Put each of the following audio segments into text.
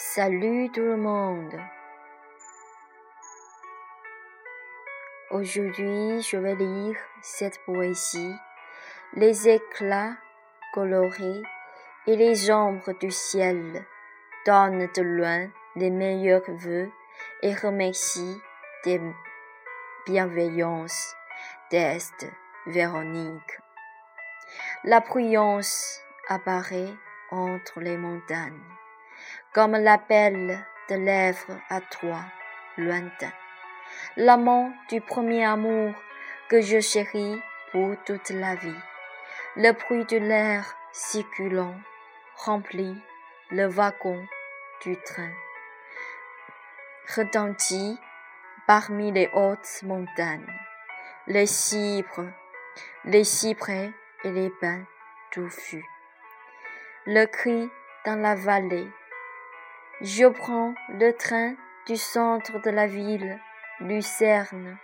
Salut tout le monde. Aujourd'hui, je vais lire cette poésie. Les éclats colorés et les ombres du ciel donnent de loin les meilleurs vœux et remercient des bienveillances d'Est Véronique. La prudence apparaît entre les montagnes comme l'appel de lèvres à toi, lointain. L'amant du premier amour que je chéris pour toute la vie. Le bruit de l'air circulant remplit le wagon du train. Retentit parmi les hautes montagnes, les cibres, les cyprès et les pins touffus. Le cri dans la vallée je prends le train du centre de la ville, Lucerne,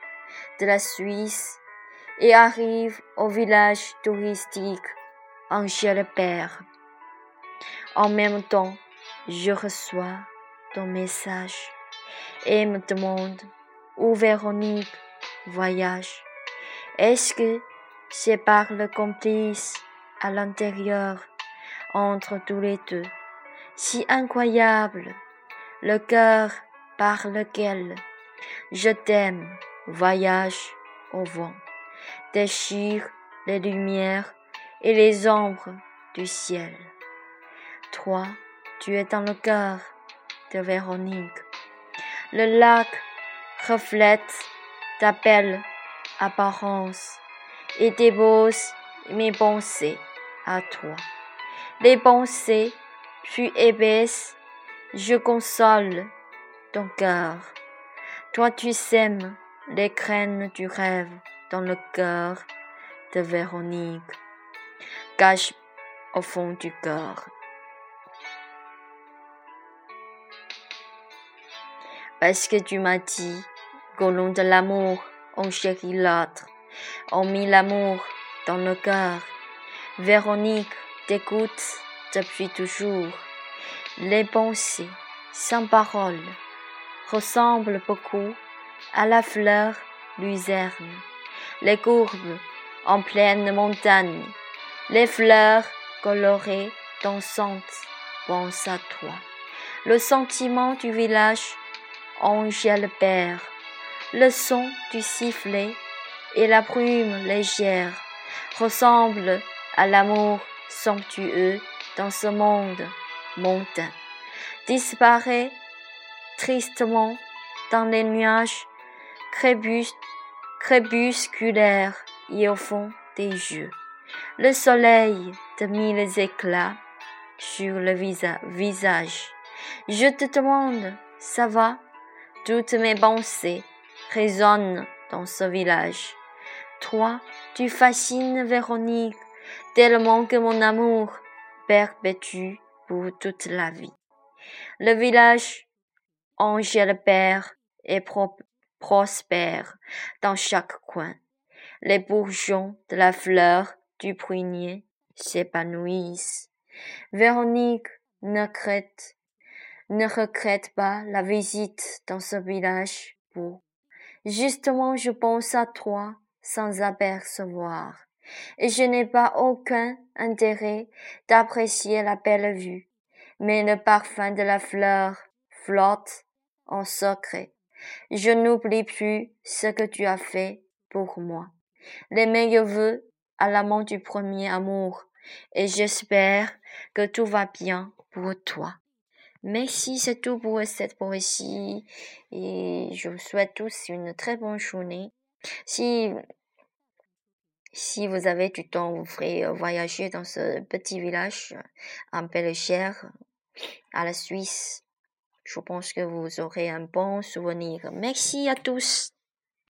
de la Suisse, et arrive au village touristique Angèle-Père. En même temps, je reçois ton message et me demande où Véronique voyage. Est-ce que c'est par le complice à l'intérieur entre tous les deux? Si incroyable, le cœur par lequel je t'aime voyage au vent, déchire les lumières et les ombres du ciel. Toi, tu es dans le cœur de Véronique. Le lac reflète ta belle apparence et dépose mes pensées à toi. Les pensées épaisse, je console ton cœur. Toi tu sèmes les graines du rêve dans le cœur de Véronique. Cache au fond du cœur. Parce que tu m'as dit qu'au nom de l'amour, on chérit l'autre, on mit l'amour dans le cœur? Véronique t'écoute depuis toujours. Les pensées sans parole ressemblent beaucoup à la fleur luzerne. Les courbes en pleine montagne, les fleurs colorées, dansantes, pensent à toi. Le sentiment du village Angèle père, le son du sifflet et la brume légère ressemblent à l'amour somptueux dans ce monde montain, disparaît tristement dans les nuages crépusculaires et au fond des yeux. Le soleil te mille éclats sur le visage. Je te demande, ça va? Toutes mes pensées résonnent dans ce village. Toi, tu fascines Véronique tellement que mon amour perpétue pour toute la vie. Le village Angèle Père est prospère dans chaque coin. Les bourgeons de la fleur du prunier s'épanouissent. Véronique ne regrette, ne regrette pas la visite dans ce village beau. Justement, je pense à toi sans apercevoir et je n'ai pas aucun intérêt d'apprécier la belle vue, mais le parfum de la fleur flotte en secret. Je n'oublie plus ce que tu as fait pour moi. Les meilleurs vœux à l'amant du premier amour, et j'espère que tout va bien pour toi. Merci, c'est tout pour cette poésie, et je vous souhaite tous une très bonne journée. Si si vous avez du temps, vous ferez euh, voyager dans ce petit village en Belgique, à la Suisse. Je pense que vous aurez un bon souvenir. Merci à tous.